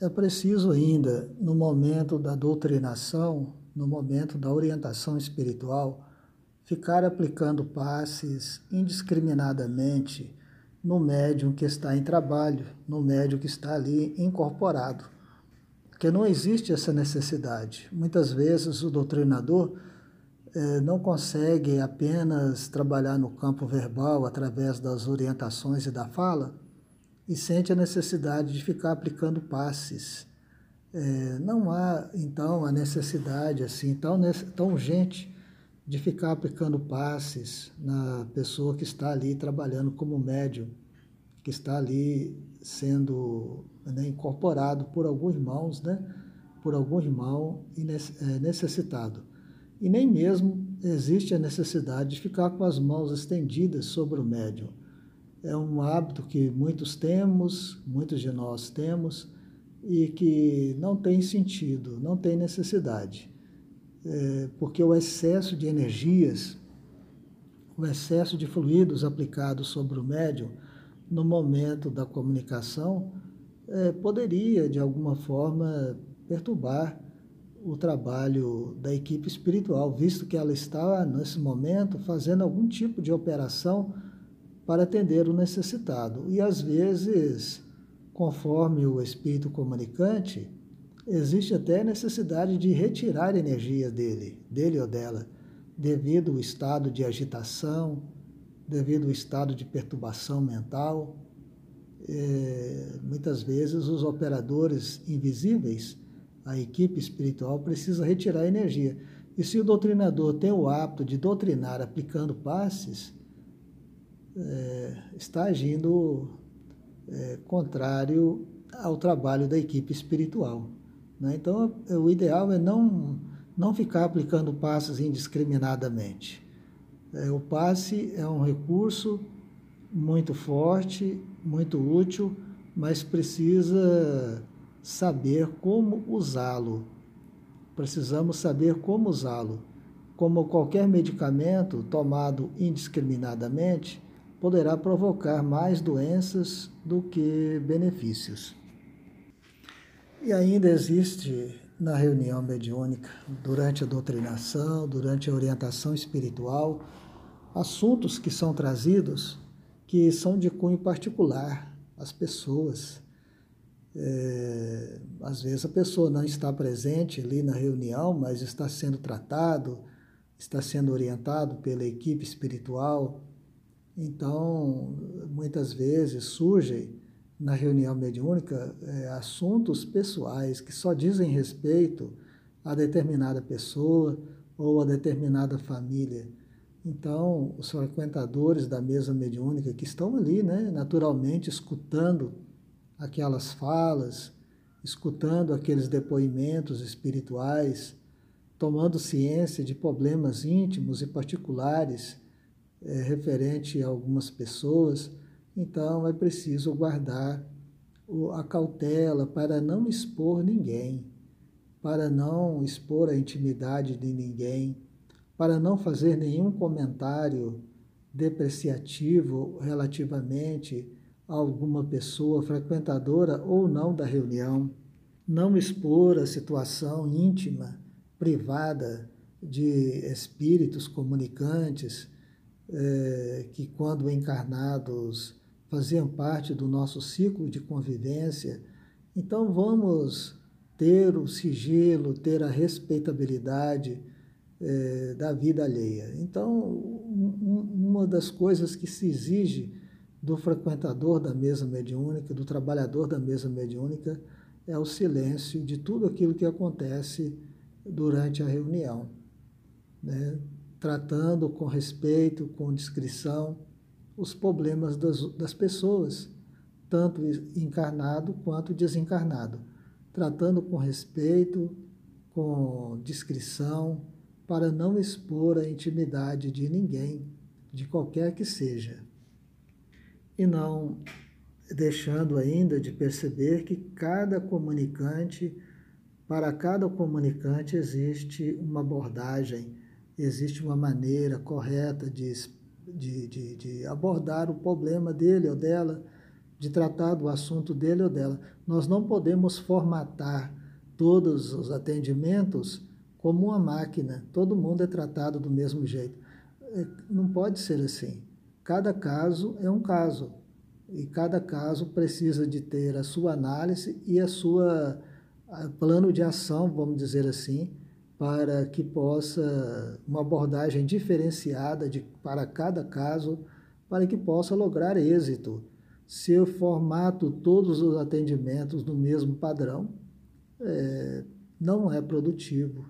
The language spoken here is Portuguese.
É preciso ainda, no momento da doutrinação, no momento da orientação espiritual, ficar aplicando passes indiscriminadamente no médium que está em trabalho, no médium que está ali incorporado. Porque não existe essa necessidade. Muitas vezes o doutrinador eh, não consegue apenas trabalhar no campo verbal através das orientações e da fala e sente a necessidade de ficar aplicando passes. É, não há, então, a necessidade assim tão, tão urgente de ficar aplicando passes na pessoa que está ali trabalhando como médium, que está ali sendo né, incorporado por alguns irmãos, né, por algum irmão é, necessitado. E nem mesmo existe a necessidade de ficar com as mãos estendidas sobre o médium é um hábito que muitos temos, muitos de nós temos, e que não tem sentido, não tem necessidade. É, porque o excesso de energias, o excesso de fluidos aplicados sobre o médium no momento da comunicação é, poderia, de alguma forma, perturbar o trabalho da equipe espiritual, visto que ela está, nesse momento, fazendo algum tipo de operação para atender o necessitado. E às vezes, conforme o espírito comunicante, existe até necessidade de retirar energia dele, dele ou dela, devido ao estado de agitação, devido ao estado de perturbação mental. É, muitas vezes os operadores invisíveis, a equipe espiritual precisa retirar energia. E se o doutrinador tem o hábito de doutrinar aplicando passes, é, está agindo é, contrário ao trabalho da equipe espiritual. Né? Então, o ideal é não, não ficar aplicando passes indiscriminadamente. É, o passe é um recurso muito forte, muito útil, mas precisa saber como usá-lo. Precisamos saber como usá-lo. Como qualquer medicamento tomado indiscriminadamente, poderá provocar mais doenças do que benefícios. E ainda existe na reunião mediúnica, durante a doutrinação, durante a orientação espiritual, assuntos que são trazidos que são de cunho particular às pessoas. É, às vezes a pessoa não está presente ali na reunião, mas está sendo tratado, está sendo orientado pela equipe espiritual, então, muitas vezes surgem na reunião mediúnica é, assuntos pessoais que só dizem respeito a determinada pessoa ou a determinada família. Então, os frequentadores da mesa mediúnica que estão ali, né, naturalmente escutando aquelas falas, escutando aqueles depoimentos espirituais, tomando ciência de problemas íntimos e particulares é, referente a algumas pessoas, então é preciso guardar a cautela para não expor ninguém, para não expor a intimidade de ninguém, para não fazer nenhum comentário depreciativo relativamente a alguma pessoa frequentadora ou não da reunião, não expor a situação íntima, privada de espíritos comunicantes é, que, quando encarnados, faziam parte do nosso ciclo de convivência. Então, vamos ter o sigilo, ter a respeitabilidade é, da vida alheia. Então, um, uma das coisas que se exige do frequentador da mesa mediúnica, do trabalhador da mesa mediúnica, é o silêncio de tudo aquilo que acontece durante a reunião. Né? Tratando com respeito, com discrição, os problemas das, das pessoas, tanto encarnado quanto desencarnado, tratando com respeito, com discrição, para não expor a intimidade de ninguém, de qualquer que seja. E não deixando ainda de perceber que cada comunicante, para cada comunicante existe uma abordagem existe uma maneira correta de, de, de, de abordar o problema dele ou dela, de tratar do assunto dele ou dela. Nós não podemos formatar todos os atendimentos como uma máquina. Todo mundo é tratado do mesmo jeito. É, não pode ser assim. Cada caso é um caso. E cada caso precisa de ter a sua análise e a sua plano de ação, vamos dizer assim, para que possa uma abordagem diferenciada de, para cada caso, para que possa lograr êxito. Se eu formato todos os atendimentos no mesmo padrão, é, não é produtivo.